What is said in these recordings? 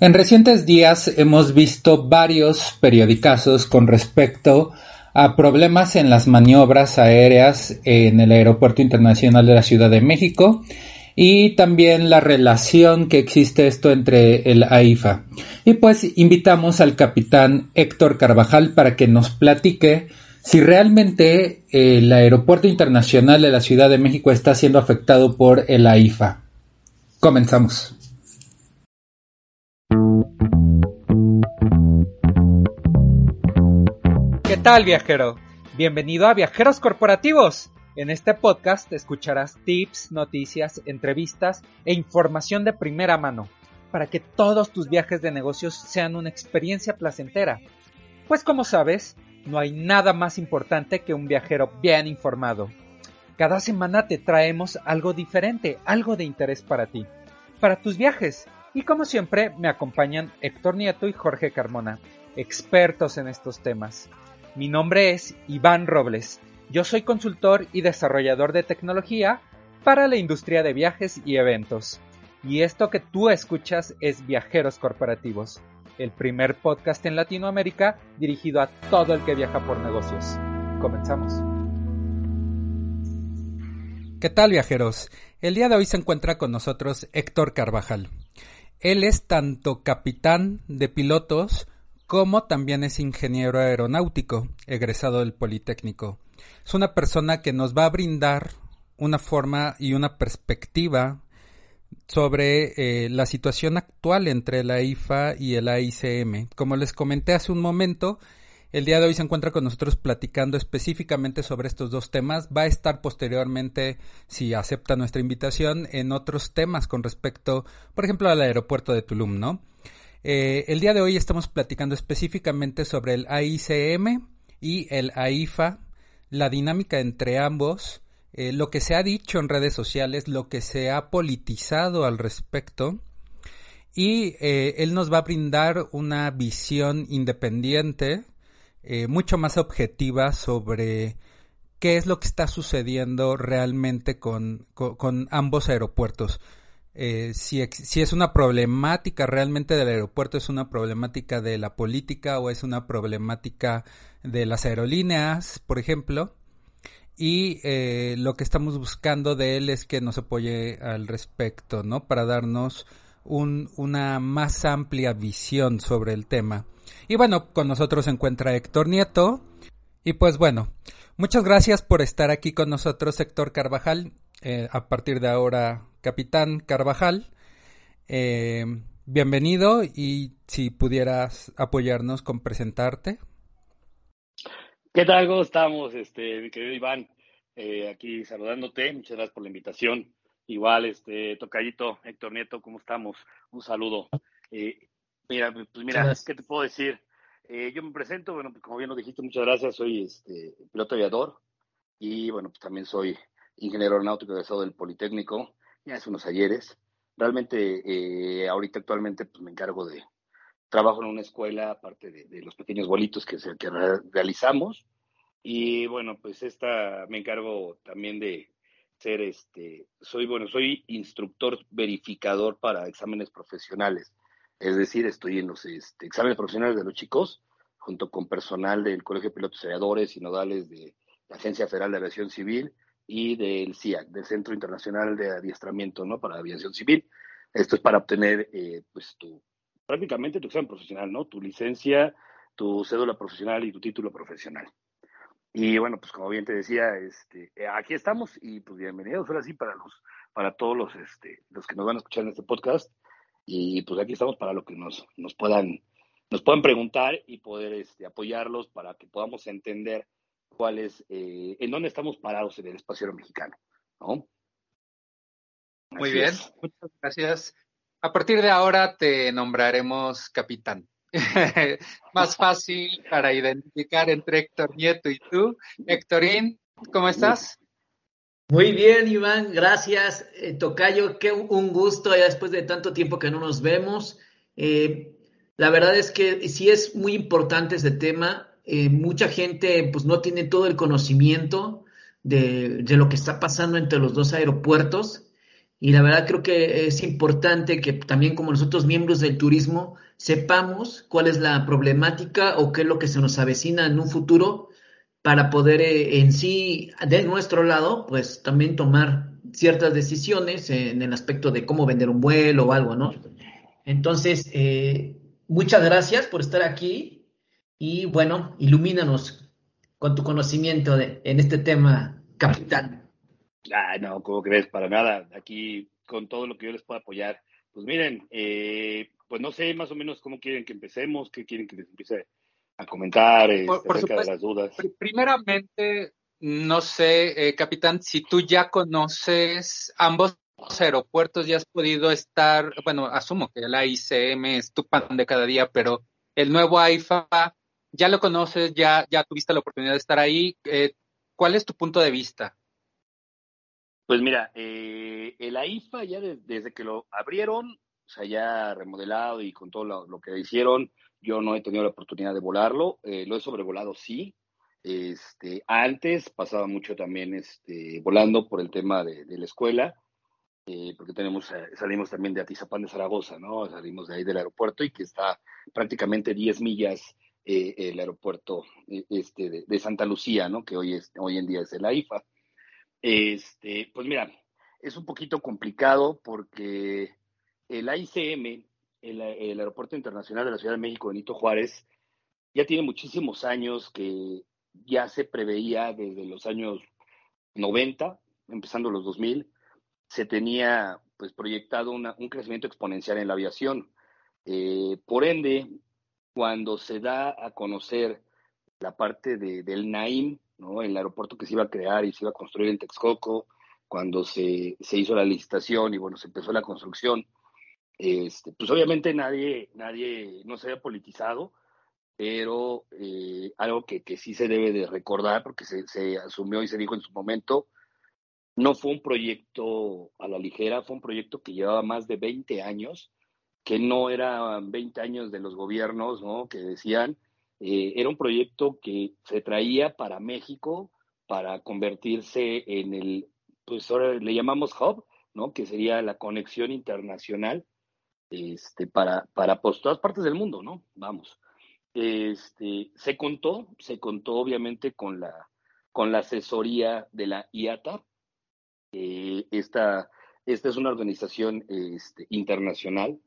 En recientes días hemos visto varios periodicazos con respecto a problemas en las maniobras aéreas en el Aeropuerto Internacional de la Ciudad de México y también la relación que existe esto entre el AIFA. Y pues invitamos al capitán Héctor Carvajal para que nos platique si realmente el Aeropuerto Internacional de la Ciudad de México está siendo afectado por el AIFA. Comenzamos. Tal viajero? Bienvenido a Viajeros Corporativos. En este podcast escucharás tips, noticias, entrevistas e información de primera mano para que todos tus viajes de negocios sean una experiencia placentera. Pues como sabes, no hay nada más importante que un viajero bien informado. Cada semana te traemos algo diferente, algo de interés para ti, para tus viajes. Y como siempre, me acompañan Héctor Nieto y Jorge Carmona, expertos en estos temas. Mi nombre es Iván Robles. Yo soy consultor y desarrollador de tecnología para la industria de viajes y eventos. Y esto que tú escuchas es Viajeros Corporativos, el primer podcast en Latinoamérica dirigido a todo el que viaja por negocios. Comenzamos. ¿Qué tal viajeros? El día de hoy se encuentra con nosotros Héctor Carvajal. Él es tanto capitán de pilotos como también es ingeniero aeronáutico, egresado del Politécnico. Es una persona que nos va a brindar una forma y una perspectiva sobre eh, la situación actual entre la IFA y el AICM. Como les comenté hace un momento, el día de hoy se encuentra con nosotros platicando específicamente sobre estos dos temas. Va a estar posteriormente, si acepta nuestra invitación, en otros temas con respecto, por ejemplo, al aeropuerto de Tulum, ¿no? Eh, el día de hoy estamos platicando específicamente sobre el AICM y el AIFA, la dinámica entre ambos, eh, lo que se ha dicho en redes sociales, lo que se ha politizado al respecto. Y eh, él nos va a brindar una visión independiente, mucho más objetiva sobre qué es lo que está sucediendo realmente con ambos aeropuertos. Eh, si, es una problemática realmente del aeropuerto, es una problemática de la política o es una problemática de las aerolíneas, por ejemplo. Y eh, lo que estamos buscando de él es que nos apoye al respecto, ¿no? Para darnos un, una más amplia visión sobre el tema. Y bueno, con nosotros se encuentra Héctor Nieto. Y pues bueno, muchas gracias por estar aquí con nosotros, Héctor Carvajal. Eh, a partir de ahora Capitán Carvajal. Eh, bienvenido y si pudieras apoyarnos con presentarte. ¿Qué tal? ¿Cómo estamos, este, mi querido Iván? Eh, aquí saludándote, muchas gracias por la invitación. Igual, este, Tocayito, Héctor Nieto, ¿cómo estamos? Un saludo. Eh, mira, pues mira, ¿qué te puedo decir? yo me presento, bueno, pues como bien lo dijiste, muchas gracias, soy este, piloto aviador y bueno, pues también soy ingeniero aeronáutico egresado del Politécnico hace unos ayeres. Realmente, eh, ahorita actualmente pues, me encargo de trabajo en una escuela, aparte de, los pequeños bolitos que, se, que realizamos. Y bueno, pues esta me encargo también de ser este, soy bueno, soy instructor verificador para exámenes profesionales. Es decir, estoy en los este, exámenes profesionales de los chicos, junto con personal del Colegio de Pilotos Aviadores y Nodales de la Agencia Federal de Aviación Civil y del CIAC, del Centro Internacional de Adiestramiento ¿no? para Aviación Civil. Esto es para obtener eh, pues tu, prácticamente tu examen profesional, ¿no? Tu licencia, tu cédula profesional y tu título profesional. Y bueno, pues como bien te decía, este, eh, aquí estamos y pues bienvenidos ahora sí para los, para todos los, este, los que nos van a escuchar en este podcast. Y pues aquí estamos para lo que nos, nos puedan, nos puedan preguntar y poder este, apoyarlos para que podamos entender cuál es, eh, en dónde estamos parados en el espacio mexicano. ¿no? Muy bien, muchas gracias. A partir de ahora te nombraremos capitán. Más fácil para identificar entre Héctor Nieto y tú. Héctorín, ¿cómo estás? Muy bien, Iván, gracias. Eh, Tocayo, qué un gusto ya después de tanto tiempo que no nos vemos. Eh, la verdad es que sí es muy importante este tema. Eh, mucha gente pues no tiene todo el conocimiento de, de, lo que está pasando entre los dos aeropuertos y la verdad creo que es importante que también como nosotros miembros del turismo sepamos cuál es la problemática o qué es lo que se nos avecina en un futuro para poder eh, en sí, de nuestro lado, pues también tomar ciertas decisiones en el aspecto de cómo vender un vuelo o algo, ¿no? Entonces, eh, muchas gracias por estar aquí y bueno, ilumínanos con tu conocimiento de, en este tema, capitán. Ah, no, ¿cómo crees? Para nada. Aquí, con todo lo que yo les pueda apoyar. Pues miren, eh, pues no sé más o menos cómo quieren que empecemos, qué quieren que les empiece a comentar este, por, acerca de las dudas. Primeramente, no sé, eh, capitán, si tú ya conoces ambos aeropuertos, ya has podido estar, bueno, asumo que la ICM es tu pan de cada día, pero el nuevo AIFA, ya lo conoces, ya, ya tuviste la oportunidad de estar ahí. Eh, ¿Cuál es tu punto de vista? Pues mira, eh, el AIFA ya desde que lo abrieron, o sea, ya remodelado y con todo lo, que hicieron, yo no he tenido la oportunidad de volarlo. Eh, lo he sobrevolado, sí. Este, antes pasaba mucho también este, volando por el tema de, la escuela, eh, porque tenemos, eh, salimos también de Atizapán de Zaragoza, ¿no? Salimos de ahí del aeropuerto y que está prácticamente 10 millas el aeropuerto este, de, de, Santa Lucía, ¿no? Que hoy, es, hoy en día es el AIFA. Este, pues mira, es un poquito complicado porque el AICM, el, Aeropuerto Internacional de la Ciudad de México, Benito Juárez, ya tiene muchísimos años que ya se preveía desde los años 90, empezando los 2000, se tenía pues proyectado un crecimiento exponencial en la aviación. Eh, por ende, cuando se da a conocer la parte del NAIM, ¿no? el aeropuerto que se iba a crear y se iba a construir en Texcoco, cuando se, se hizo la licitación y bueno, se empezó la construcción, este, pues obviamente nadie, nadie no se había politizado, pero eh, algo que, que, sí se debe de recordar, porque se, se, asumió y se dijo en su momento, no fue un proyecto a la ligera, fue un proyecto que llevaba más de 20 años, que no eran 20 años de los gobiernos, ¿no? Que decían, eh, era un proyecto que se traía para México para convertirse en el, pues ahora le llamamos hub, ¿no? Que sería la conexión internacional este, para, para pues, todas partes del mundo, ¿no? Vamos. Este, se contó, se contó obviamente con la, con la asesoría de la IATA. Eh, esta, esta es una organización este, internacional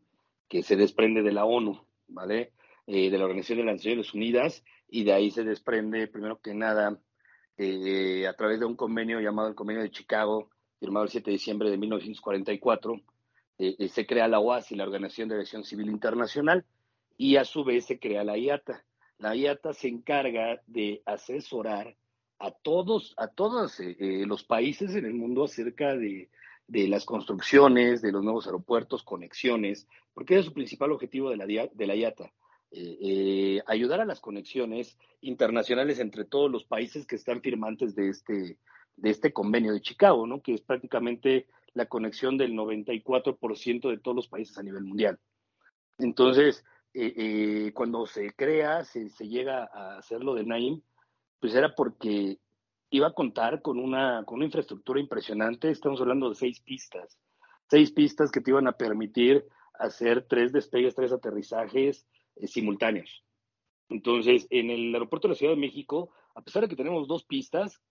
que se desprende de la ONU, ¿vale? Eh, de la Organización de las Naciones Unidas, y de ahí se desprende, primero que nada, eh, a través de un convenio llamado el Convenio de Chicago, firmado el 7 de diciembre de 1944, eh, se crea la OASI, la Organización de Aviación Civil Internacional, y a su vez se crea la IATA. La IATA se encarga de asesorar a todos, a todos los países en el mundo acerca de, de las construcciones, de los nuevos aeropuertos, conexiones, porque es su principal objetivo de la, de la IATA, eh, eh, ayudar a las conexiones internacionales entre todos los países que están firmantes de este, de este convenio de Chicago, ¿no? que es prácticamente la conexión del 94% de todos los países a nivel mundial. Entonces, eh, cuando se crea, se, se, llega a hacerlo de Naim, pues era porque iba a contar con una, con una infraestructura impresionante. Estamos hablando de seis pistas, seis pistas que te iban a permitir hacer tres despegues, tres aterrizajes, eh, simultáneos. Entonces, en el aeropuerto de la Ciudad de México, a pesar de que tenemos dos pistas,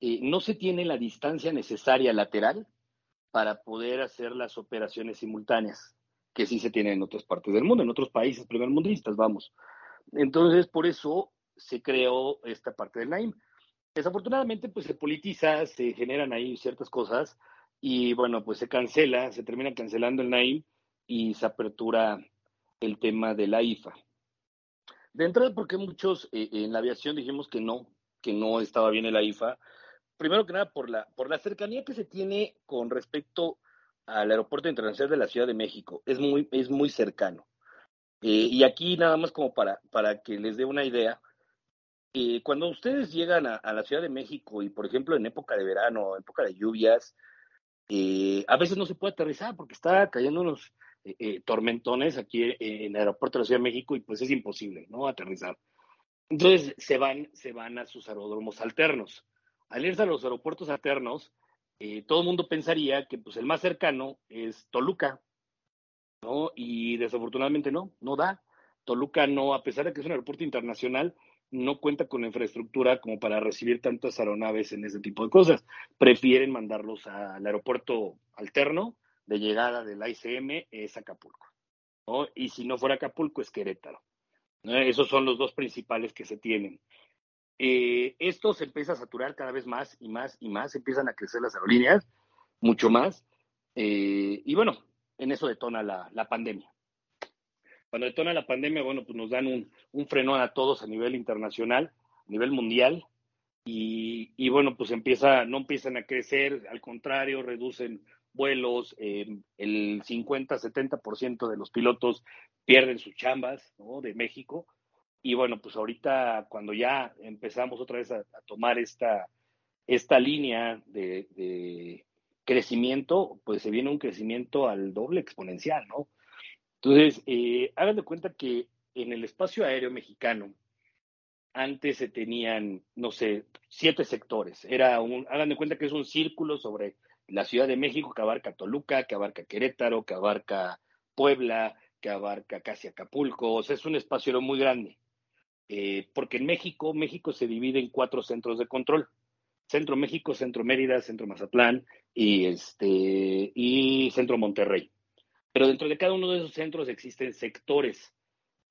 eh, no se tiene la distancia necesaria lateral para poder hacer las operaciones simultáneas, que sí se tiene en otras partes del mundo, en otros países primermundistas, vamos. Entonces, por eso se creó esta parte del NAIM. Desafortunadamente, pues se politiza, se generan ahí ciertas cosas y bueno, pues se cancela, se termina cancelando el NAIM y se apertura el tema de la IFA. De entrada, porque muchos eh, en la aviación dijimos que no, que no estaba bien el IFA. Primero que nada, por la, por la cercanía que se tiene con respecto al Aeropuerto Internacional de la Ciudad de México. Es muy, es muy cercano. Eh, y aquí nada más como para, para que les dé una idea, eh, cuando ustedes llegan a, la Ciudad de México y por ejemplo en época de verano, época de lluvias, eh, a veces no se puede aterrizar porque está cayendo unos tormentones aquí en el aeropuerto de la Ciudad de México y pues es imposible, ¿no? Aterrizar. Entonces se van, se van a sus aeródromos alternos. Al irse a los aeropuertos alternos, todo el mundo pensaría que pues el más cercano es Toluca, ¿no? Y desafortunadamente no, no da. Toluca no, a pesar de que es un aeropuerto internacional, no cuenta con infraestructura como para recibir tantas aeronaves en ese tipo de cosas. Prefieren mandarlos al aeropuerto alterno de llegada del ICM, es Acapulco. Y si no fuera Acapulco, es Querétaro. Esos son los dos principales que se tienen. Eh, esto se empieza a saturar cada vez más y más y más, empiezan a crecer las aerolíneas, mucho más. Eh, y bueno, en eso detona la, la, pandemia. Cuando detona la pandemia, bueno, pues nos dan un, un frenón a todos a nivel internacional, a nivel mundial, y, bueno, pues empieza, no empiezan a crecer, al contrario, reducen vuelos, eh, el 50-70% de los pilotos pierden sus chambas ¿no? de México. Y bueno, pues ahorita cuando ya empezamos otra vez a, tomar esta, línea de, crecimiento, pues se viene un crecimiento al doble exponencial, ¿no? Entonces, eh, hagan de cuenta que en el espacio aéreo mexicano, antes se tenían, no sé, siete sectores. Era un, hagan de cuenta que es un círculo sobre la Ciudad de México que abarca Toluca, que abarca Querétaro, que abarca Puebla, que abarca casi Acapulco. O sea, es un espacio aéreo muy grande. Eh, porque en México, México se divide en cuatro centros de control. Centro México, Centro Mérida, Centro Mazatlán y, este, y Centro Monterrey. Pero dentro de cada uno de esos centros existen sectores.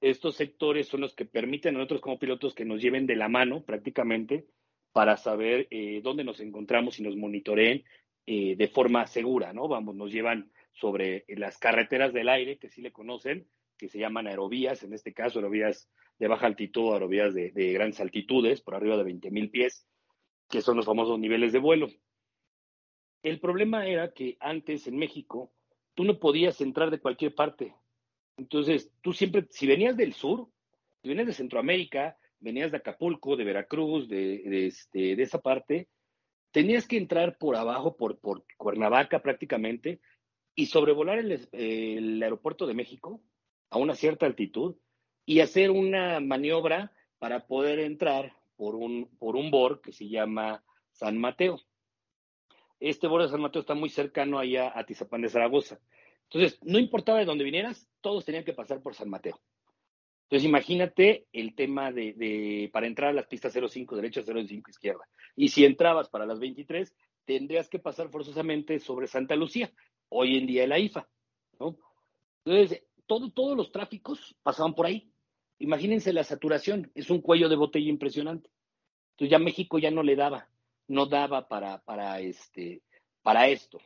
Estos sectores son los que permiten a nosotros como pilotos que nos lleven de la mano prácticamente para saber eh, dónde nos encontramos y nos monitoreen eh, de forma segura, ¿no? Vamos, nos llevan sobre las carreteras del aire, que sí le conocen, que se llaman aerovías, en este caso aerovías de baja altitud, aerovías de, de grandes altitudes, por arriba de 20 mil pies, que son los famosos niveles de vuelo. El problema era que antes en México tú no podías entrar de cualquier parte. Entonces, tú siempre, si venías del sur, si venías de Centroamérica, venías de Acapulco, de Veracruz, de, este, de esa parte, tenías que entrar por abajo, por, por Cuernavaca prácticamente, y sobrevolar el, el aeropuerto de México a una cierta altitud y hacer una maniobra para poder entrar por un, por un BOR que se llama San Mateo. Este BOR de San Mateo está muy cercano allá a Tizapán de Zaragoza. Entonces, no importaba de dónde vinieras, todos tenían que pasar por San Mateo. Entonces, imagínate el tema de, para entrar a las pistas 05 derecha, 05 izquierda. Y si entrabas para las 23, tendrías que pasar forzosamente sobre Santa Lucía, hoy en día la IFA. ¿no? Entonces, todo, todos los tráficos pasaban por ahí. Imagínense la saturación, es un cuello de botella impresionante. Entonces ya México ya no le daba, no daba para, para, este, para esto.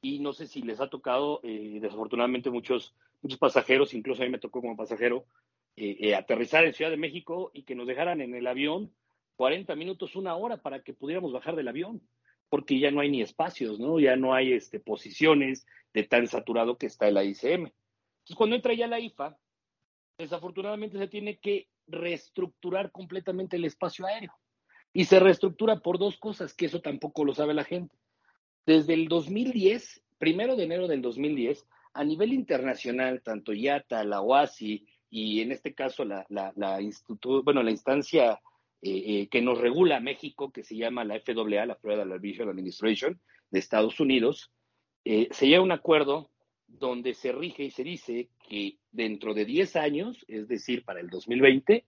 Y no sé si les ha tocado, eh, desafortunadamente, muchos, muchos pasajeros, incluso a mí me tocó como pasajero, eh, eh, aterrizar en Ciudad de México y que nos dejaran en el avión 40 minutos, una hora para que pudiéramos bajar del avión, porque ya no hay ni espacios, ¿no? Ya no hay este, posiciones de tan saturado que está el ICM. Entonces, cuando entra ya la IFA, desafortunadamente se tiene que reestructurar completamente el espacio aéreo. Y se reestructura por dos cosas, que eso tampoco lo sabe la gente. Desde el 2010, primero de enero del 2010, a nivel internacional, tanto IATA, la OASI y en este caso la, la, la, bueno, la instancia eh, eh, que nos regula México, que se llama la FAA, la Federal Aviation Administration de Estados Unidos, eh, se llega a un acuerdo donde se rige y se dice que dentro de 10 años, es decir, para el 2020,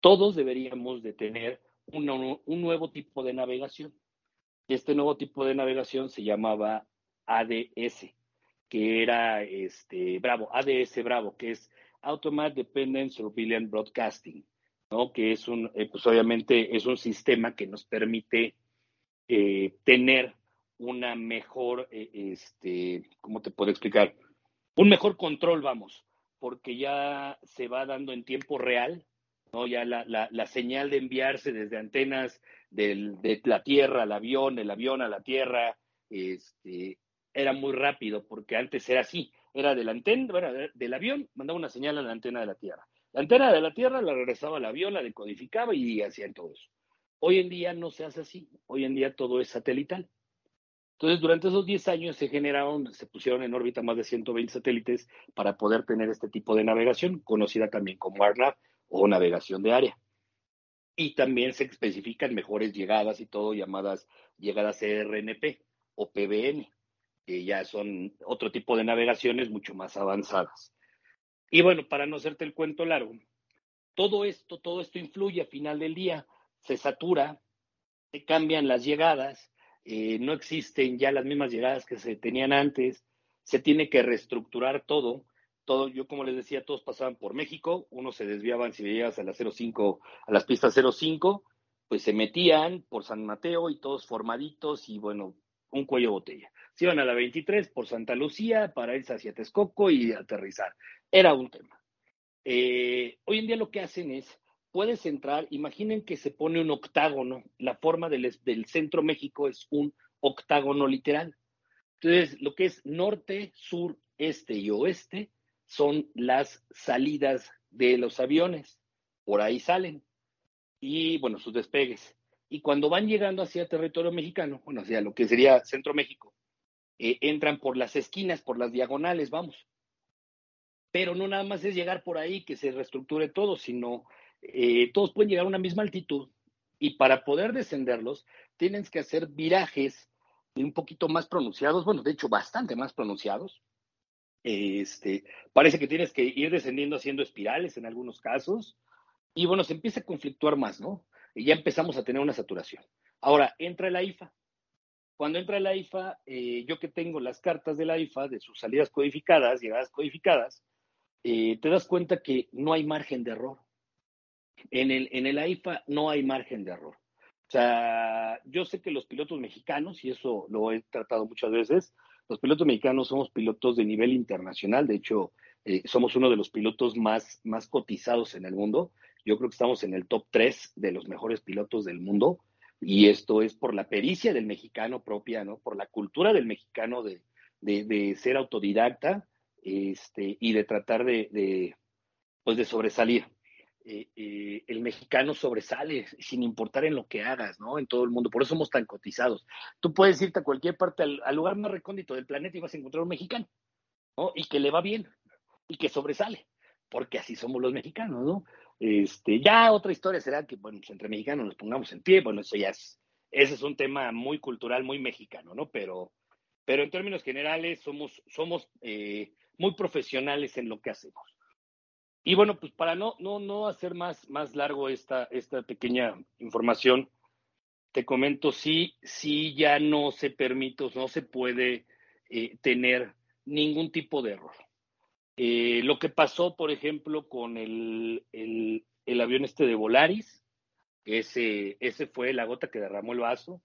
todos deberíamos de tener un, nuevo tipo de navegación. Este nuevo tipo de navegación se llamaba ADS, que era este Bravo, ADS Bravo, que es Automatic Dependent Surveillance Broadcasting, ¿no? Que es un, eh, pues obviamente es un sistema que nos permite eh, tener una mejor, eh, este, ¿cómo te puedo explicar? Un mejor control, vamos, porque ya se va dando en tiempo real, ¿no? Ya la, la, la señal de enviarse desde antenas del, de la Tierra al avión, el avión a la Tierra, este, era muy rápido, porque antes era así, era de la antena, del avión, mandaba una señal a la antena de la Tierra. La antena de la Tierra la regresaba al avión, la decodificaba y hacían todo eso. Hoy en día no se hace así, hoy en día todo es satelital. Entonces, durante esos 10 años se generaron, se pusieron en órbita más de 120 satélites para poder tener este tipo de navegación, conocida también como ARNAV o navegación de área. Y también se especifican mejores llegadas y todo, llamadas llegadas CRNP o PBN, que ya son otro tipo de navegaciones mucho más avanzadas. Y bueno, para no hacerte el cuento largo, todo esto, todo esto influye a final del día, se satura, se cambian las llegadas, eh, no existen ya las mismas llegadas que se tenían antes, se tiene que reestructurar todo. Todo, yo como les decía, todos pasaban por México, unos se desviaban si llegas a la 05, a las pistas 05, pues se metían por San Mateo y todos formaditos y bueno, un cuello botella. Se iban a la 23 por Santa Lucía para irse hacia Texcoco y aterrizar. Era un tema. Eh, hoy en día lo que hacen es puedes entrar, imaginen que se pone un octágono, la forma del, centro México es un octágono literal. Entonces, lo que es norte, sur, este y oeste son las salidas de los aviones, por ahí salen, y bueno, sus despegues. Y cuando van llegando hacia territorio mexicano, bueno, hacia lo que sería Centro México, eh, entran por las esquinas, por las diagonales, vamos. Pero no nada más es llegar por ahí que se reestructure todo, sino eh, todos pueden llegar a una misma altitud y para poder descenderlos tienes que hacer virajes un poquito más pronunciados, bueno, de hecho bastante más pronunciados. Este, parece que tienes que ir descendiendo haciendo espirales en algunos casos y bueno, se empieza a conflictuar más, ¿no? Y ya empezamos a tener una saturación. Ahora, entra la IFA. Cuando entra la IFA, eh, yo que tengo las cartas de la IFA, de sus salidas codificadas, llegadas codificadas, eh, te das cuenta que no hay margen de error. En el, en el AIFA no hay margen de error. O sea, yo sé que los pilotos mexicanos, y eso lo he tratado muchas veces, los pilotos mexicanos somos pilotos de nivel internacional, de hecho, eh, somos uno de los pilotos más, más cotizados en el mundo. Yo creo que estamos en el top 3 de los mejores pilotos del mundo, y esto es por la pericia del mexicano propia, ¿no? Por la cultura del mexicano de, de, ser autodidacta este, y de tratar de, pues de sobresalir. Eh, eh, el mexicano sobresale sin importar en lo que hagas, ¿no? En todo el mundo. Por eso somos tan cotizados. Tú puedes irte a cualquier parte, al, lugar más recóndito del planeta y vas a encontrar un mexicano, ¿no? Y que le va bien y que sobresale, porque así somos los mexicanos, ¿no? Este, ya otra historia será que, bueno, pues entre mexicanos nos pongamos en pie, bueno, eso ya es, ese es un tema muy cultural, muy mexicano, ¿no? Pero, pero en términos generales somos, somos eh, muy profesionales en lo que hacemos. Y bueno, pues para no, no, no hacer más, más largo esta, esta pequeña información, te comento, sí, sí ya no se permite, no se puede eh, tener ningún tipo de error. Eh, lo que pasó, por ejemplo, con el, el, el, avión este de Volaris, ese, ese fue la gota que derramó el vaso.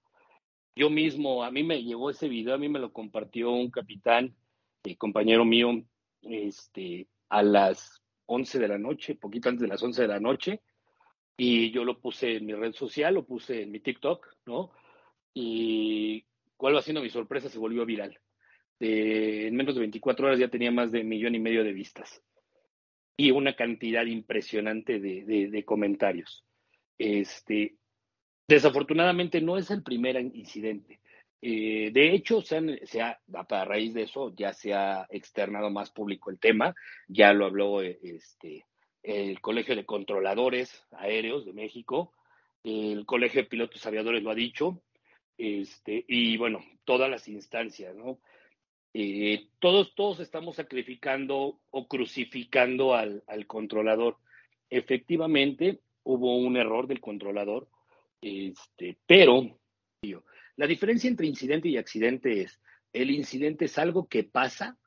Yo mismo, a mí me llegó ese video, a mí me lo compartió un capitán, eh, compañero mío, este, a las 11 de la noche, poquito antes de las 11 de la noche, y yo lo puse en mi red social, lo puse en mi TikTok, ¿no? Y cuál va siendo mi sorpresa, se volvió viral. en menos de 24 horas ya tenía más de un millón y medio de vistas y una cantidad impresionante de, de comentarios. Este, desafortunadamente no es el primer incidente. Eh, de hecho, se, se ha, a raíz de eso ya se ha externado más público el tema, ya lo habló eh, este, el Colegio de Controladores Aéreos de México, el Colegio de Pilotos Aviadores lo ha dicho, este, y bueno, todas las instancias, ¿no? Eh, todos, todos estamos sacrificando o crucificando al, al, controlador. Efectivamente, hubo un error del controlador, este, pero la diferencia entre incidente y accidente es, el incidente es algo que pasa,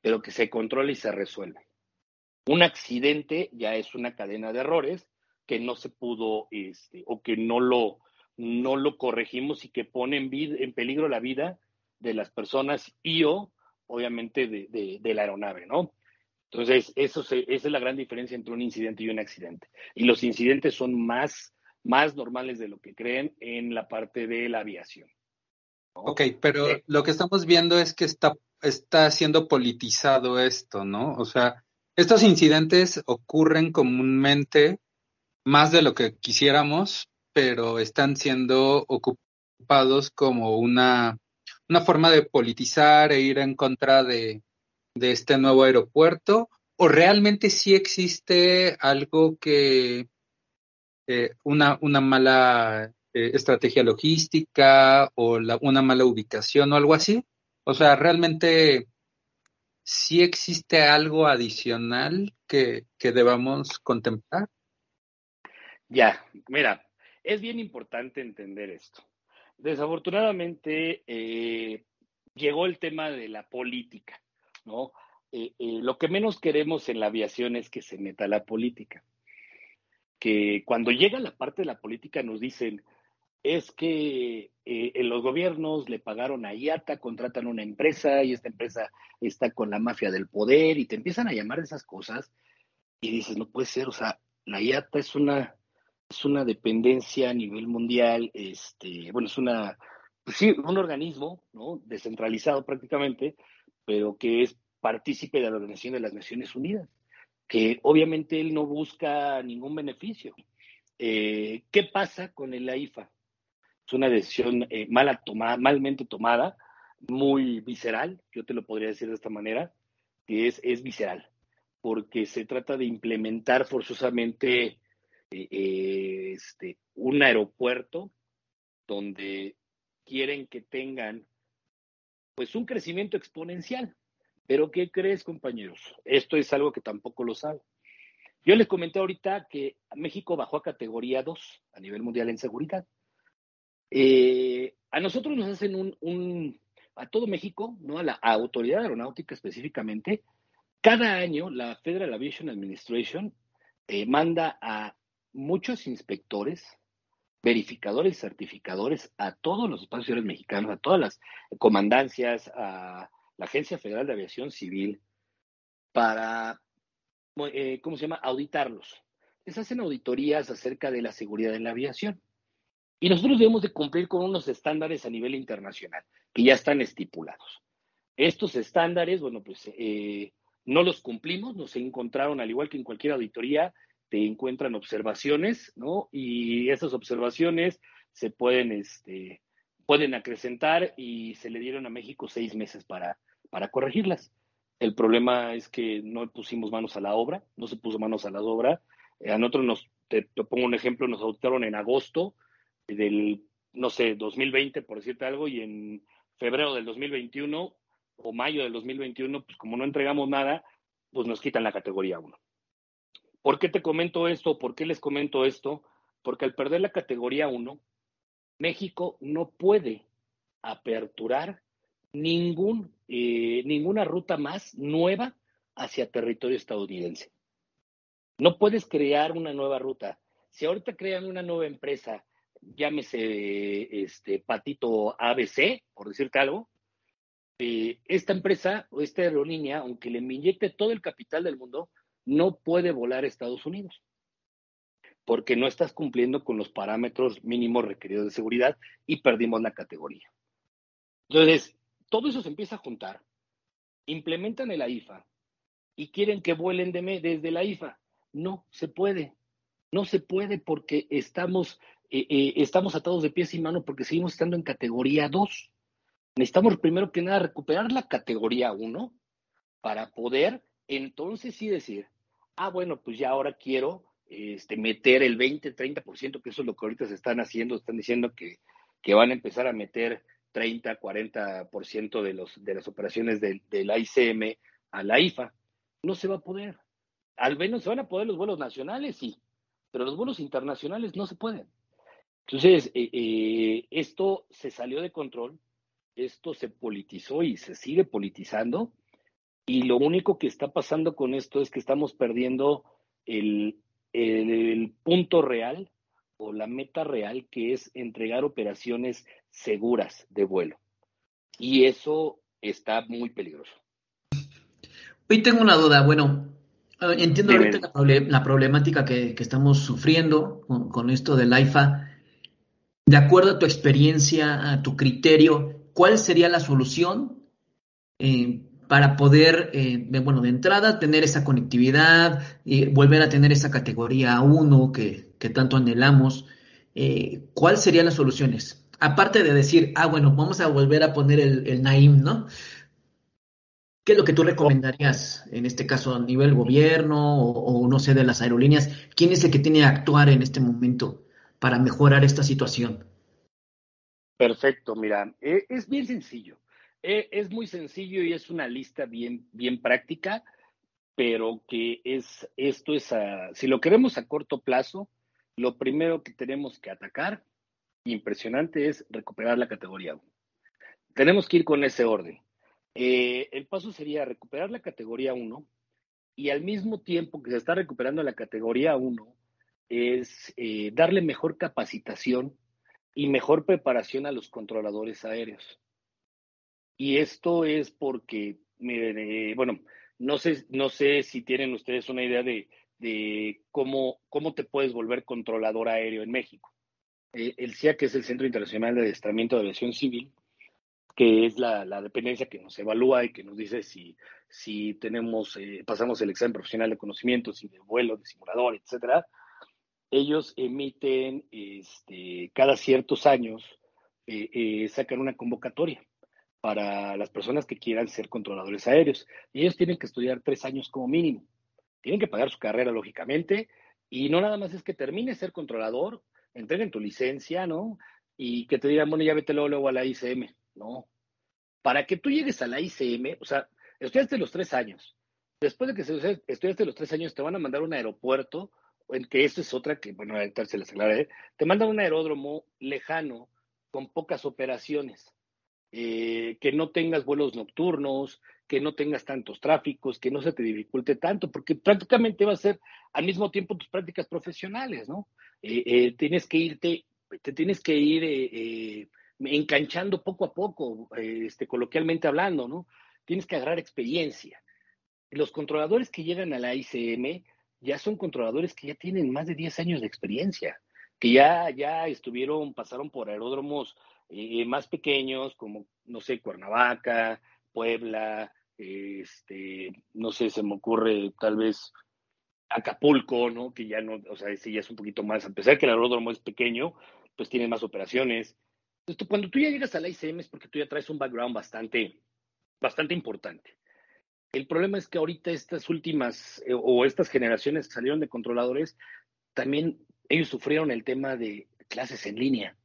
pero que se controla y se resuelve. Un accidente ya es una cadena de errores que no se pudo, este, o que no lo, no lo corregimos y que pone en, en peligro la vida de las personas y o, obviamente, de, de, la aeronave, ¿no? Entonces, eso esa es la gran diferencia entre un incidente y un accidente. Y los incidentes son más, más normales de lo que creen en la parte de la aviación. Ok, pero lo que estamos viendo es que está, está siendo politizado esto, ¿no? O sea, estos incidentes ocurren comúnmente más de lo que quisiéramos, pero están siendo ocupados como una, una forma de politizar e ir en contra de, de este nuevo aeropuerto, o realmente sí existe algo que eh, una, una mala eh, estrategia logística o una mala ubicación o algo así. O sea, realmente sí existe algo adicional que, que debamos contemplar. Ya, mira, es bien importante entender esto. Desafortunadamente eh, llegó el tema de la política, ¿no? Lo que menos queremos en la aviación es que se meta la política. Que cuando llega la parte de la política nos dicen, es que en los gobiernos le pagaron a IATA, contratan una empresa y esta empresa está con la mafia del poder y te empiezan a llamar esas cosas y dices, no puede ser, o sea, la IATA es una es una dependencia a nivel mundial, este, bueno, es una, pues sí, un organismo, ¿no? Descentralizado prácticamente, pero que es partícipe de la Organización de las Naciones Unidas, que obviamente él no busca ningún beneficio. Eh, ¿Qué pasa con el AIFA? Es una decisión eh, mala tomada, malmente tomada, muy visceral, yo te lo podría decir de esta manera, que es, es visceral, porque se trata de implementar forzosamente eh, este, un aeropuerto donde quieren que tengan pues un crecimiento exponencial. Pero ¿qué crees, compañeros? Esto es algo que tampoco lo saben. Yo les comenté ahorita que México bajó a categoría 2 a nivel mundial en seguridad. Eh, a nosotros nos hacen un, a todo México, ¿no? A la autoridad aeronáutica específicamente, cada año la Federal Aviation Administration eh, manda a muchos inspectores, verificadores certificadores a todos los espacios aéreos mexicanos, a todas las comandancias, a la Agencia Federal de Aviación Civil, para, eh, ¿cómo se llama?, auditarlos. Les hacen auditorías acerca de la seguridad en la aviación. Y nosotros debemos de cumplir con unos estándares a nivel internacional, que ya están estipulados. Estos estándares, bueno, pues eh, no los cumplimos, nos encontraron, al igual que en cualquier auditoría, te encuentran observaciones, ¿no? Y esas observaciones se pueden, este, pueden acrecentar y se le dieron a México seis meses para, para corregirlas. El problema es que no pusimos manos a la obra, no se puso manos a la obra. a nosotros nos, te, pongo un ejemplo, nos auditaron en agosto del, no sé, 2020, por decirte algo, y en febrero del 2021 o mayo del 2021, pues como no entregamos nada, pues nos quitan la categoría 1. ¿Por qué te comento esto? ¿Por qué les comento esto? Porque al perder la categoría 1, México no puede aperturar ningún, eh, ninguna ruta más nueva hacia territorio estadounidense. No puedes crear una nueva ruta. Si ahorita crean una nueva empresa, llámese este Patito ABC, por decirte algo, eh, esta empresa o esta aerolínea, aunque le inyecte todo el capital del mundo, no puede volar a Estados Unidos porque no estás cumpliendo con los parámetros mínimos requeridos de seguridad y perdimos la categoría. Entonces, todo eso se empieza a juntar, implementan el AIFA y quieren que vuelen de desde la IFA. No se puede, no se puede porque estamos, eh, eh, estamos atados de pies y manos porque seguimos estando en categoría 2. Necesitamos primero que nada recuperar la categoría 1 para poder entonces sí decir, ah, bueno, pues ya ahora quiero este, meter el 20, 30%, que eso es lo que ahorita se están haciendo, están diciendo que, que van a empezar a meter 30, 40% de, los, de las operaciones del, del ICM a la IFA. No se va a poder. Al menos se van a poder los vuelos nacionales, sí, pero los vuelos internacionales no se pueden. Entonces, eh, eh, esto se salió de control, esto se politizó y se sigue politizando, y lo único que está pasando con esto es que estamos perdiendo el, punto real o la meta real que es entregar operaciones seguras de vuelo. Y eso está muy peligroso. Hoy tengo una duda. Bueno, eh, entiendo ahorita la, problemática que, estamos sufriendo con, con, esto del AIFA. De acuerdo a tu experiencia, a tu criterio, ¿cuál sería la solución eh, para poder, eh, bueno, de entrada tener esa conectividad, y volver a tener esa categoría 1 que, que tanto anhelamos? Eh, ¿Cuáles serían las soluciones? Aparte de decir, ah, bueno, vamos a volver a poner el, el Naim, ¿no? ¿Qué es lo que tú recomendarías en este caso a nivel gobierno o, no sé, de las aerolíneas? ¿Quién es el que tiene que actuar en este momento para mejorar esta situación? Perfecto, mira, e, es bien sencillo. E, es muy sencillo y es una lista bien, bien práctica, pero que es, esto es, a, si lo queremos a corto plazo, lo primero que tenemos que atacar, impresionante, es recuperar la categoría 1. Tenemos que ir con ese orden. Eh, el paso sería recuperar la categoría 1 y al mismo tiempo que se está recuperando la categoría 1 es eh, darle mejor capacitación y mejor preparación a los controladores aéreos. Y esto es porque, eh, bueno, no sé, no sé si tienen ustedes una idea de, cómo, cómo te puedes volver controlador aéreo en México. el CIA, que es el Centro Internacional de Adiestramiento de Aviación Civil, que es la, dependencia que nos evalúa y que nos dice si, si tenemos, eh, pasamos el examen profesional de conocimientos y de vuelo, de simulador, etcétera, ellos emiten este, cada ciertos años, eh, eh, sacan una convocatoria para las personas que quieran ser controladores aéreos. Ellos tienen que estudiar tres años como mínimo. Tienen que pagar su carrera, lógicamente, y no nada más es que termine ser controlador, entreguen tu licencia, ¿no? Y que te digan, bueno, ya vete luego, luego a la ICM. No. Para que tú llegues a la ICM, o sea, estudiaste los tres años. Después de que estudiaste los tres años, te van a mandar a un aeropuerto, en que esto es otra que, bueno, ahorita se les aclararé, te mandan un aeródromo lejano con pocas operaciones. Eh, que no tengas vuelos nocturnos, que no tengas tantos tráficos, que no se te dificulte tanto, porque prácticamente va a ser al mismo tiempo tus prácticas profesionales, ¿no? Eh, eh, tienes que irte, te tienes que ir enganchando poco a poco, este, coloquialmente hablando, ¿no? Tienes que agarrar experiencia. Los controladores que llegan a la ICM ya son controladores que ya tienen más de 10 años de experiencia, que ya, ya estuvieron, pasaron por aeródromos eh, más pequeños, como, no sé, Cuernavaca, Puebla, este, no sé, se me ocurre tal vez Acapulco, ¿no? Que ya no, o sea, ese ya es un poquito más, a pesar que el aeródromo es pequeño, pues tiene más operaciones. Entonces, cuando tú ya llegas a la ICM es porque tú ya traes un background bastante, bastante importante. El problema es que ahorita estas últimas eh, o estas generaciones que salieron de controladores, también ellos sufrieron el tema de clases en línea.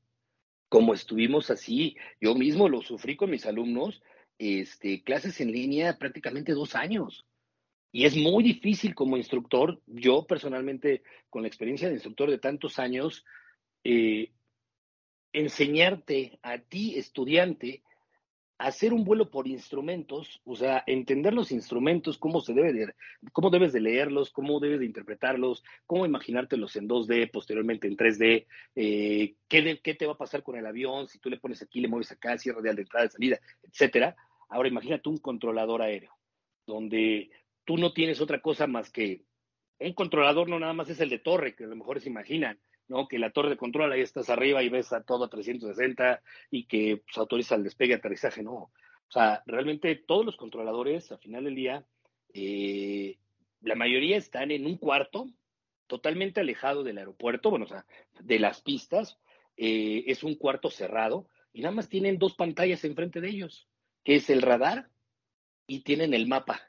Como estuvimos así, yo mismo lo sufrí con mis alumnos, este, clases en línea prácticamente dos años. Y es muy difícil como instructor, yo personalmente con la experiencia de instructor de tantos años, eh, enseñarte a ti, estudiante, hacer un vuelo por instrumentos, o sea, entender los instrumentos, cómo se debe de, cómo debes de leerlos, cómo debes de interpretarlos, cómo imaginártelos en 2D, posteriormente en 3D, eh, qué, qué, te va a pasar con el avión, si tú le pones aquí, le mueves acá, cierre de entrada, de salida, etcétera. Ahora imagínate un controlador aéreo, donde tú no tienes otra cosa más que un controlador no nada más es el de torre, que a lo mejor se imaginan, ¿no? Que la torre de control ahí estás arriba y ves a todo a 360 y que pues, autoriza el despegue y aterrizaje, no. O sea, realmente todos los controladores, al final del día, eh, la mayoría están en un cuarto totalmente alejado del aeropuerto, bueno, o sea, de las pistas, eh, es un cuarto cerrado y nada más tienen dos pantallas enfrente de ellos, que es el radar y tienen el mapa.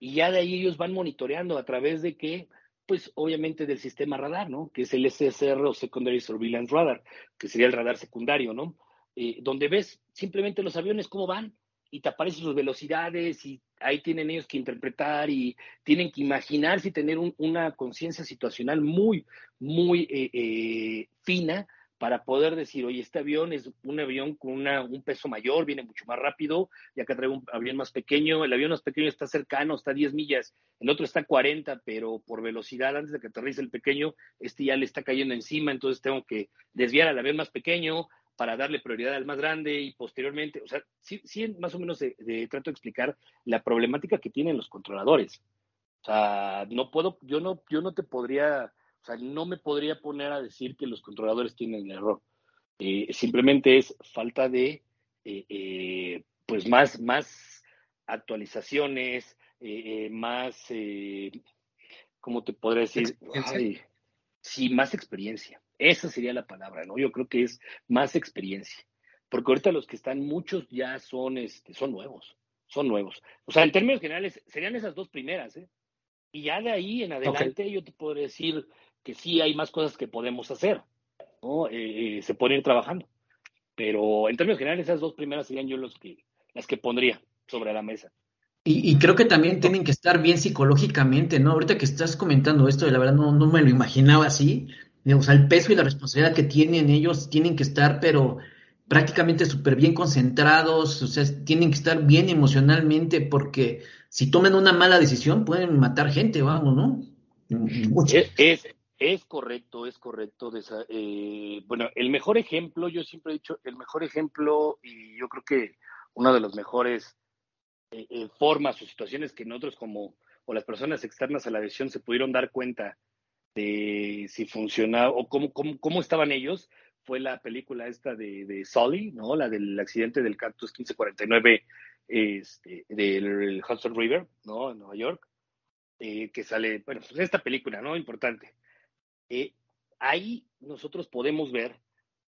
Y ya de ahí ellos van monitoreando a través de que pues obviamente del sistema radar, ¿no? Que es el SSR o Secondary Surveillance Radar, que sería el radar secundario, ¿no? Eh, donde ves simplemente los aviones cómo van y te aparecen sus velocidades y ahí tienen ellos que interpretar y tienen que imaginarse y tener una conciencia situacional muy, muy eh, eh, fina para poder decir, oye, este avión es un avión con una, un peso mayor, viene mucho más rápido, y acá traigo un avión más pequeño, el avión más pequeño está cercano, está a 10 millas, el otro está a 40, pero por velocidad, antes de que aterrice el pequeño, este ya le está cayendo encima, entonces tengo que desviar al avión más pequeño para darle prioridad al más grande y posteriormente, o sea, sí, sí más o menos de, trato de explicar la problemática que tienen los controladores. O sea, no puedo, yo no, yo no te podría o sea, no me podría poner a decir que los controladores tienen error. Eh, simplemente es falta de pues más, más actualizaciones, más, ¿cómo te podría decir? sí, más experiencia. Esa sería la palabra, ¿no? Yo creo que es más experiencia. Porque ahorita los que están, muchos ya son, este, son nuevos, son nuevos. O sea, en términos generales, serían esas dos primeras, ¿eh? Y ya de ahí en adelante yo te podría decir que sí hay más cosas que podemos hacer, ¿no? Eh, eh, se puede ir trabajando. Pero en términos generales, esas dos primeras serían yo los que, las que pondría sobre la mesa. Y, creo que también tienen que estar bien psicológicamente, ¿no? Ahorita que estás comentando esto, la verdad no, no me lo imaginaba así. O sea, el peso y la responsabilidad que tienen ellos tienen que estar, pero prácticamente súper bien concentrados, o sea, tienen que estar bien emocionalmente porque si toman una mala decisión pueden matar gente, vamos, ¿no? Es, es, correcto, es correcto. Eh, bueno, el mejor ejemplo, yo siempre he dicho, el mejor ejemplo y yo creo que una de las mejores eh, eh, formas o situaciones que nosotros como o las personas externas a la decisión se pudieron dar cuenta de si funcionaba o cómo, cómo, cómo estaban ellos, fue la película esta de, de Sully, ¿no? La del accidente del Cactus 1549 este, del Hudson River, ¿no? En Nueva York, eh, que sale, bueno, pues esta película, ¿no? Importante. Eh, ahí nosotros podemos ver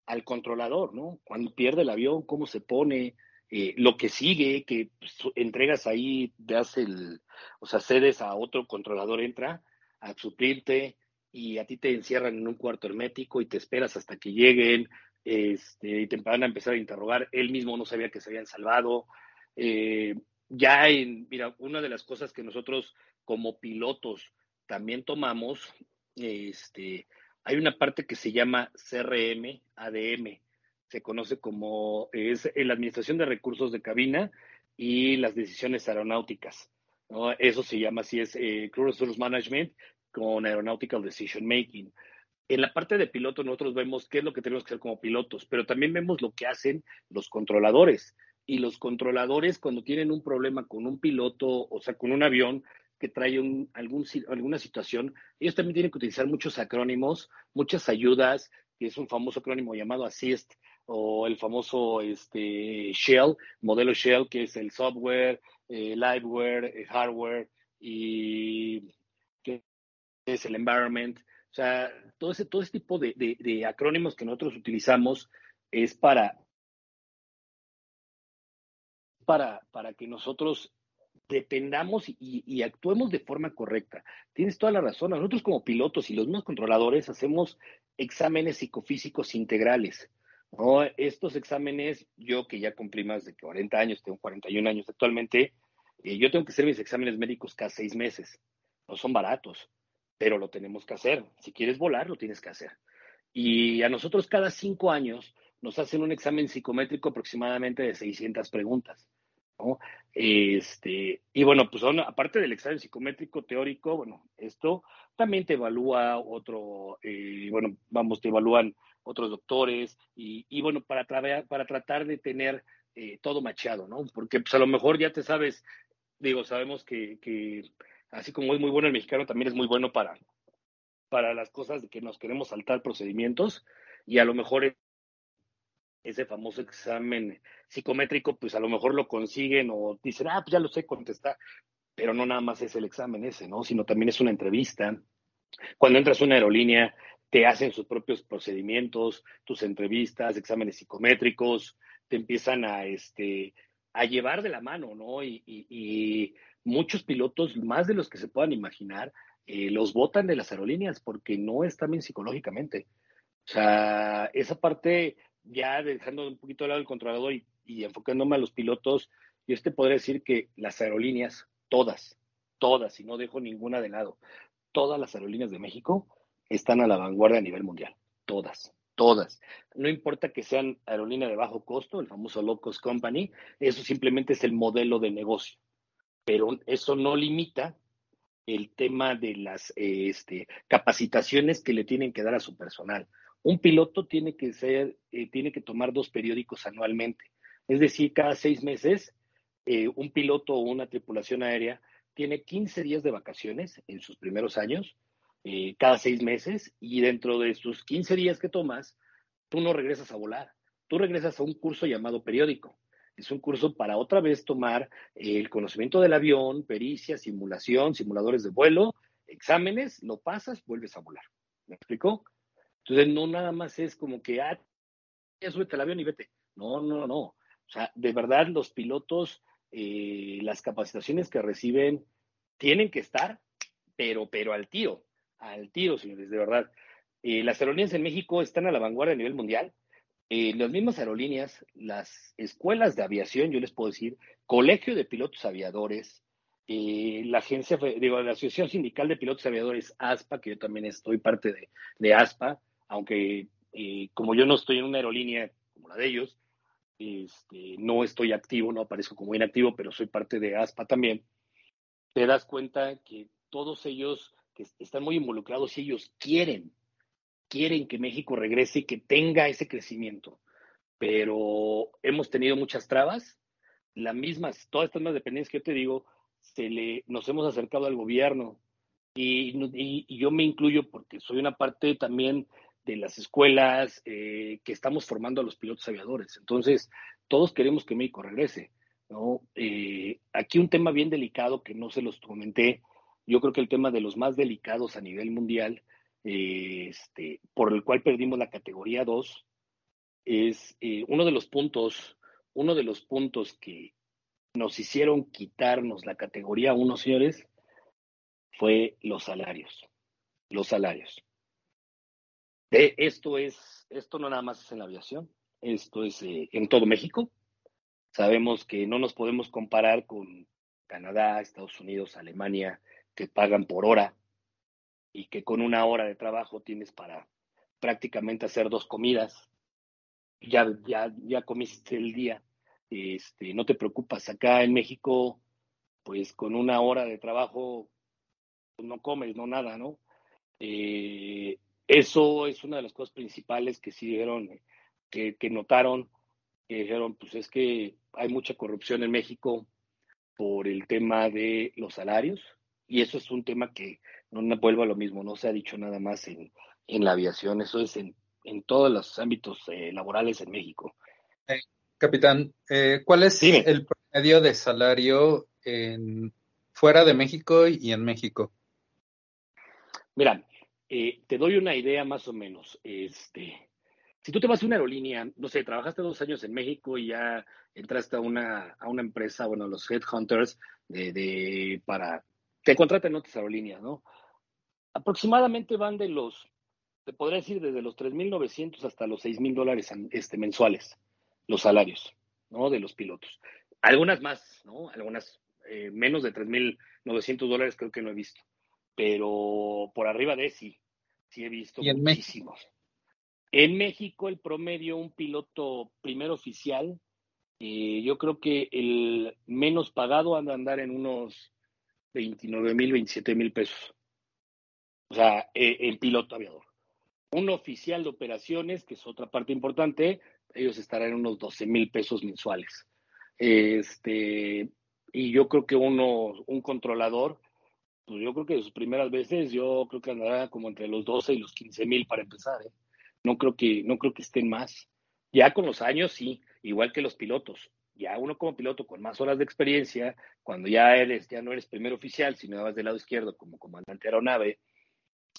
al controlador, ¿no? Cuando pierde el avión, cómo se pone, eh, lo que sigue, que entregas ahí, das el, o sea, cedes a otro controlador, entra a suplirte, y a ti te encierran en un cuarto hermético y te esperas hasta que lleguen este, y te van a empezar a interrogar. Él mismo no sabía que se habían salvado. Eh, ya en, mira, una de las cosas que nosotros como pilotos también tomamos, este, hay una parte que se llama CRM, ADM, se conoce como es la Administración de Recursos de Cabina y las decisiones aeronáuticas. ¿no? Eso se llama así, es eh, Crew Resource Management con Aeronautical Decision Making. En la parte de piloto nosotros vemos qué es lo que tenemos que hacer como pilotos, pero también vemos lo que hacen los controladores. Y los controladores cuando tienen un problema con un piloto, o sea, con un avión que trae un, algún, alguna situación, ellos también tienen que utilizar muchos acrónimos, muchas ayudas, que es un famoso acrónimo llamado ASSIST, o el famoso este, Shell, modelo Shell, que es el software, eh, liveware, eh, hardware y es el environment, o sea, todo ese, todo ese tipo de, acrónimos que nosotros utilizamos es para, para, para que nosotros dependamos y, actuemos de forma correcta. Tienes toda la razón. Nosotros como pilotos y los mismos controladores hacemos exámenes psicofísicos integrales. ¿no? Estos exámenes, yo que ya cumplí más de 40 años, tengo 41 años actualmente, eh, yo tengo que hacer mis exámenes médicos cada seis meses. No son baratos pero lo tenemos que hacer. Si quieres volar, lo tienes que hacer. Y a nosotros cada cinco años nos hacen un examen psicométrico aproximadamente de 600 preguntas. ¿No? Este, y bueno, pues aparte del examen psicométrico teórico, bueno, esto también te evalúa otro, eh, bueno, vamos, te evalúan otros doctores y, y bueno, para, para tratar de tener eh, todo machado, ¿no? Porque pues a lo mejor ya te sabes, digo, sabemos que, que así como es muy bueno el mexicano, también es muy bueno para, para las cosas de que nos queremos saltar procedimientos y a lo mejor ese famoso examen psicométrico, pues a lo mejor lo consiguen o dicen, ah, pues ya lo sé contestar, pero no nada más es el examen ese, ¿no? Sino también es una entrevista. Cuando entras a una aerolínea, te hacen sus propios procedimientos, tus entrevistas, exámenes psicométricos, te empiezan a, este, a llevar de la mano, ¿no? Y, y muchos pilotos, más de los que se puedan imaginar, eh, los votan de las aerolíneas porque no están bien psicológicamente. O sea, esa parte, ya dejando un poquito de lado el controlador y, enfocándome a los pilotos, yo te podría decir que las aerolíneas, todas, todas, y no dejo ninguna de lado, todas las aerolíneas de México están a la vanguardia a nivel mundial. Todas, todas. No importa que sean aerolíneas de bajo costo, el famoso low cost company, eso simplemente es el modelo de negocio pero eso no limita el tema de las este, capacitaciones que le tienen que dar a su personal. Un piloto tiene que ser, eh, tiene que tomar dos periódicos anualmente. Es decir, cada seis meses, eh, un piloto o una tripulación aérea tiene 15 días de vacaciones en sus primeros años, eh, cada seis meses, y dentro de sus 15 días que tomas, tú no regresas a volar. tú regresas a un curso llamado periódico. Es un curso para otra vez tomar el conocimiento del avión, pericia, simulación, simuladores de vuelo, exámenes, lo pasas, vuelves a volar. ¿Me explicó? Entonces, no nada más es como que, ah, ya súbete al avión y vete. No, no, no. O sea, de verdad, los pilotos, eh, las capacitaciones que reciben tienen que estar, pero, pero al tiro, al tiro, señores, de verdad. Eh, las aerolíneas en México están a la vanguardia a nivel mundial. Eh, las mismas aerolíneas, las escuelas de aviación, yo les puedo decir, Colegio de Pilotos Aviadores, eh, la agencia, digo, la Asociación Sindical de Pilotos Aviadores, ASPA, que yo también estoy parte de, de ASPA, aunque como yo no estoy en una aerolínea como la de ellos, este, no estoy activo, no aparezco como inactivo, pero soy parte de ASPA también, te das cuenta que todos ellos que están muy involucrados y ellos quieren quieren que México regrese y que tenga ese crecimiento. Pero hemos tenido muchas trabas, las mismas, todas estas más dependencias que yo te digo, se le, nos hemos acercado al gobierno y, yo me incluyo porque soy una parte también de las escuelas eh, que estamos formando a los pilotos aviadores. Entonces, todos queremos que México regrese. ¿no? Eh, aquí un tema bien delicado que no se los comenté, yo creo que el tema de los más delicados a nivel mundial este, por el cual perdimos la categoría 2, es eh, uno de los puntos, uno de los puntos que nos hicieron quitarnos la categoría 1, señores, fue los salarios. Los salarios. Esto es, esto no nada más es en la aviación, esto es eh, en todo México. Sabemos que no nos podemos comparar con Canadá, Estados Unidos, Alemania, que pagan por hora y que con una hora de trabajo tienes para prácticamente hacer dos comidas. Ya, ya, ya comiste el día. Este, no te preocupas. Acá en México, pues con una hora de trabajo pues, no comes, no nada, ¿no? Eh, eso es una de las cosas principales que sí dijeron, que, que notaron, que dijeron, pues es que hay mucha corrupción en México por el tema de los salarios, y eso es un tema que no me vuelvo a lo mismo, no se ha dicho nada más en, la aviación, eso es en, todos los ámbitos eh, laborales en México. Eh, capitán, eh, ¿cuál es el promedio de salario en, fuera de México y en México? Mira, te doy una idea más o menos. Este, si tú te vas a una aerolínea, no sé, trabajaste dos años en México y ya entraste a una, a una empresa, bueno, los headhunters, de, de, para te contratan otras aerolíneas, ¿no? Aproximadamente van de los, te podría decir, desde los 3.900 hasta los 6.000 dólares este, mensuales, los salarios, ¿no? De los pilotos. Algunas más, ¿no? Algunas eh, menos de 3.900 dólares creo que no he visto. Pero por arriba de sí, sí he visto ¿Y muchísimos. En México el promedio, un piloto primer oficial, eh, yo creo que el menos pagado anda a andar en unos 29 mil, 27 mil pesos. O sea, el piloto aviador. Un oficial de operaciones, que es otra parte importante, ellos estarán en unos 12 mil pesos mensuales. Este, y yo creo que uno, un controlador, pues yo creo que de sus primeras veces, yo creo que andará como entre los 12 y los 15 mil para empezar. ¿eh? No creo que, no creo que estén más. Ya con los años, sí, igual que los pilotos ya uno como piloto con más horas de experiencia, cuando ya eres, ya no eres primer oficial, sino vas del lado izquierdo como comandante aeronave,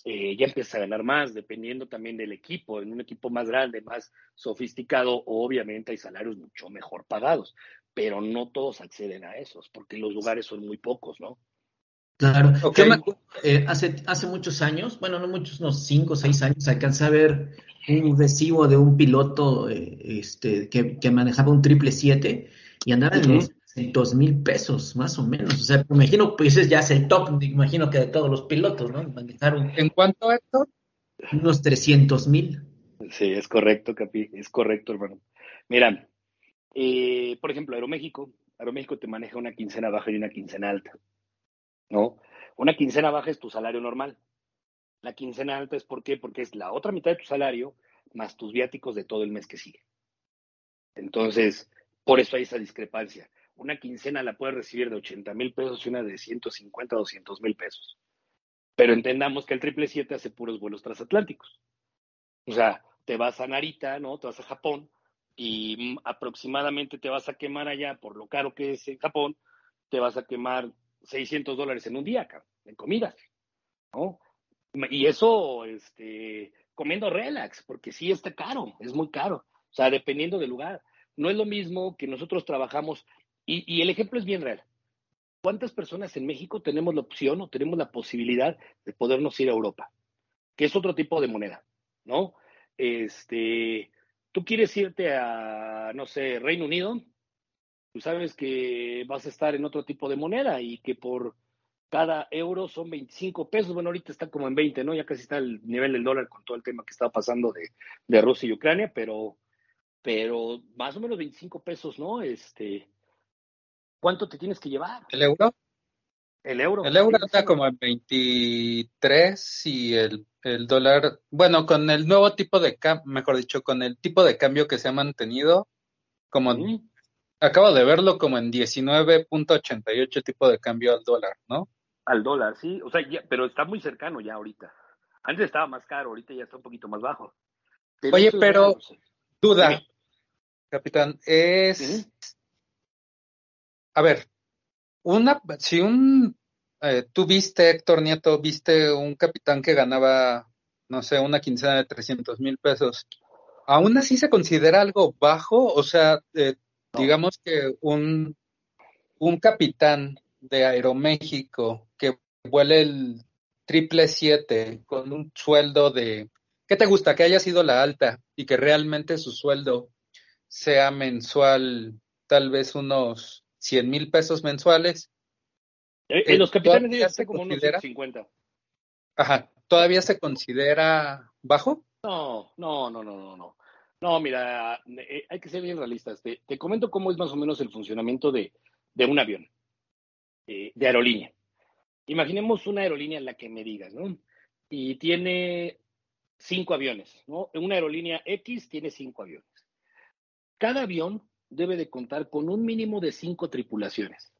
eh, ya empiezas a ganar más, dependiendo también del equipo. En un equipo más grande, más sofisticado, obviamente hay salarios mucho mejor pagados, pero no todos acceden a esos, porque los lugares son muy pocos, ¿no? Claro. Eh, hace, hace muchos años, bueno, no muchos, unos cinco o seis años, alcancé a ver un recibo de un piloto eh, este, que, manejaba un triple siete y andaba en los dos mil pesos, más o menos. O sea, me imagino, pues ese ya es el top, me imagino que de todos los pilotos, ¿no? Manejaron. ¿En cuánto, esto? Unos 300 mil. Sí, es correcto, Capi, es correcto, hermano. Mira, eh, por ejemplo, Aeroméxico, Aeroméxico te maneja una quincena baja y una quincena alta, ¿no? Una quincena baja es tu salario normal, la quincena alta es ¿por qué? Porque es la otra mitad de tu salario más tus viáticos de todo el mes que sigue. Entonces, por eso hay esa discrepancia. Una quincena la puedes recibir de 80 mil pesos y una de 150, 200 mil pesos. Pero entendamos que el triple siete hace puros vuelos transatlánticos. O sea, te vas a Narita, ¿no? Te vas a Japón, y aproximadamente te vas a quemar allá, por lo caro que es en Japón, te vas a quemar 600 dólares en un día, en comidas, ¿no? Y eso, este, comiendo relax, porque sí está caro, es muy caro. O sea, dependiendo del lugar. No es lo mismo que nosotros trabajamos, y, y el ejemplo es bien real. ¿Cuántas personas en México tenemos la opción o tenemos la posibilidad de podernos ir a Europa? Que es otro tipo de moneda, ¿no? Este, tú quieres irte a, no sé, Reino Unido, tú sabes que vas a estar en otro tipo de moneda y que por cada euro son 25 pesos. Bueno, ahorita está como en 20, ¿no? Ya casi está el nivel del dólar con todo el tema que está pasando de, de Rusia y Ucrania, pero, pero más o menos 25 pesos, ¿no? Este, ¿cuánto te tienes que llevar? ¿El euro? El euro. El euro está como en 23 y el, el dólar, bueno, con el nuevo tipo de cambio, mejor dicho, con el tipo de cambio que se ha mantenido, como acabo de verlo como en 19.88 tipo de cambio al dólar, ¿no? Al dólar, sí, o sea, pero está muy cercano ya ahorita. Antes estaba más caro, ahorita ya está un poquito más bajo. Oye, pero duda, capitán, es a ver, una, si un, eh, tú viste, Héctor Nieto, viste un capitán que ganaba, no sé, una quincena de 300 mil pesos, ¿aún así se considera algo bajo? O sea, eh, digamos que un, un capitán de Aeroméxico que vuele el triple siete con un sueldo de, ¿qué te gusta? Que haya sido la alta y que realmente su sueldo sea mensual, tal vez unos 100 mil pesos mensuales. En eh, los capitanes ya se como unos 50. Ajá, ¿todavía se considera bajo? No, no, no, no, no, no. No, mira, eh, hay que ser bien realistas. Te, comento cómo es más o menos el funcionamiento de, un avión, eh, de aerolínea. Imaginemos una aerolínea en la que me digas, ¿no? Y tiene cinco aviones, ¿no? Una aerolínea X tiene cinco aviones. Cada avión debe de contar con un mínimo de cinco tripulaciones.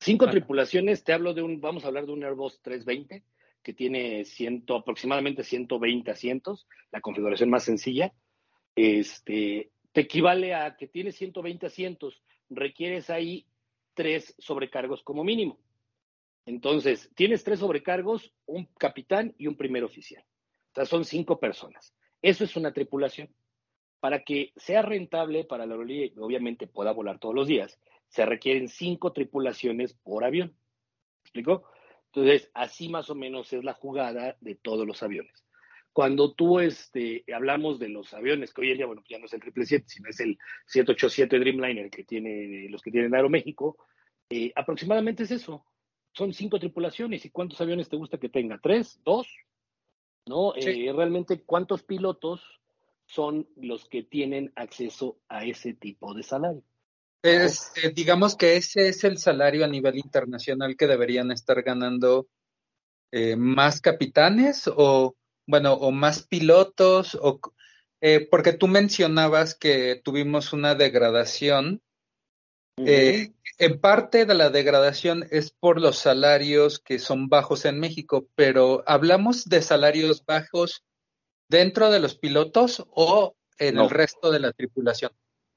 Cinco tripulaciones, te hablo de un, vamos a hablar de un Airbus 320 que tiene ciento, aproximadamente 120 asientos, la configuración más sencilla. Este, te equivale a que tiene 120 asientos, requieres ahí tres sobrecargos como mínimo. Entonces, tienes tres sobrecargos, un capitán y un primer oficial. O sea, son cinco personas. Eso es una tripulación para que sea rentable para la aerolínea y obviamente pueda volar todos los días, se requieren cinco tripulaciones por avión. ¿Me explico? Entonces, así más o menos es la jugada de todos los aviones. Cuando tú este, hablamos de los aviones, que hoy en día, bueno, ya no es el 777, sino es el 787 Dreamliner que tiene, los que tienen Aeroméxico, eh, aproximadamente es eso. Son cinco tripulaciones. ¿Y cuántos aviones te gusta que tenga? ¿Tres? ¿Dos? ¿No? Eh, realmente, ¿cuántos pilotos son los que tienen acceso a ese tipo de salario. Es, eh, digamos que ese es el salario a nivel internacional que deberían estar ganando eh, más capitanes o, bueno, o más pilotos, o, eh, porque tú mencionabas que tuvimos una degradación. en parte de la degradación es por los salarios que son bajos en México, pero hablamos de salarios bajos dentro de los pilotos o en el resto de la tripulación?